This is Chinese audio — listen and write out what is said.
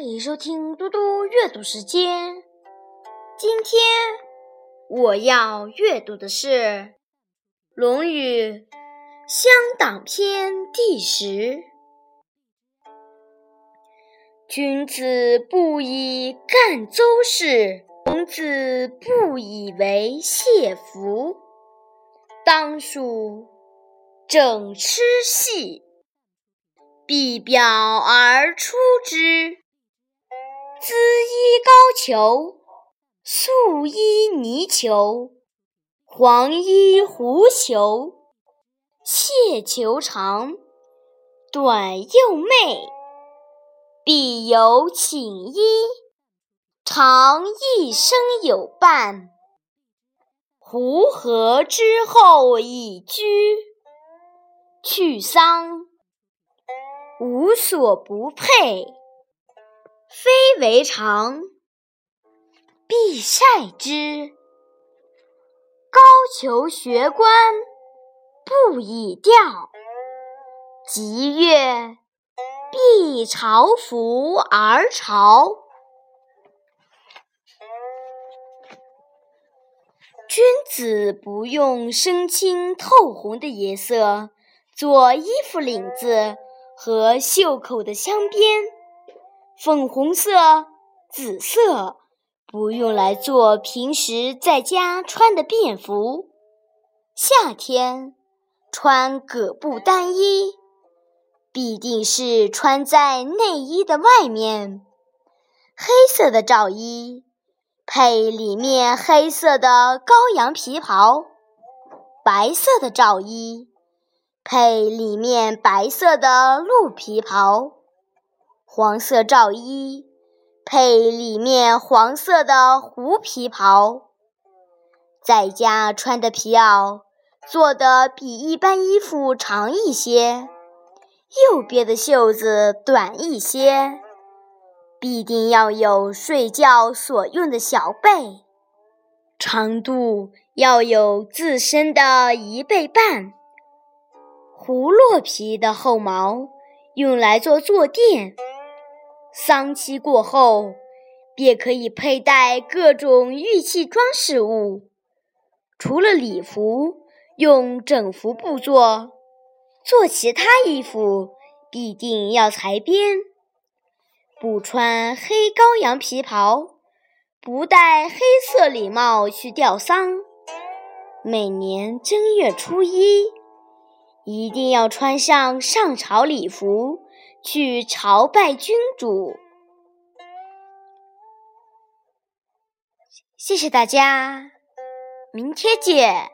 欢迎收听嘟嘟阅读时间。今天我要阅读的是《论语·乡党篇》第十。君子不以干周事，孔子不以为谢服。当属整痴戏。必表而出之。兹衣高裘，素衣泥裘，黄衣狐裘，谢裘长，短又媚。必有寝衣，常一生有伴。胡合之后以居，去丧。无所不配，非为常，必晒之。高俅学官，不以调。吉月，必朝服而朝。君子不用深青透红的颜色做衣服领子。和袖口的镶边，粉红色、紫色不用来做平时在家穿的便服。夏天穿葛布单衣，必定是穿在内衣的外面。黑色的罩衣配里面黑色的羔羊皮袍，白色的罩衣。配里面白色的鹿皮袍，黄色罩衣配里面黄色的狐皮袍。在家穿的皮袄做的比一般衣服长一些，右边的袖子短一些，必定要有睡觉所用的小被，长度要有自身的一倍半。胡洛皮的后毛用来做坐垫，丧期过后便可以佩戴各种玉器装饰物。除了礼服用整幅布做，做其他衣服必定要裁边。不穿黑羔羊皮袍，不戴黑色礼帽去吊丧。每年正月初一。一定要穿上上朝礼服去朝拜君主。谢谢大家，明天见。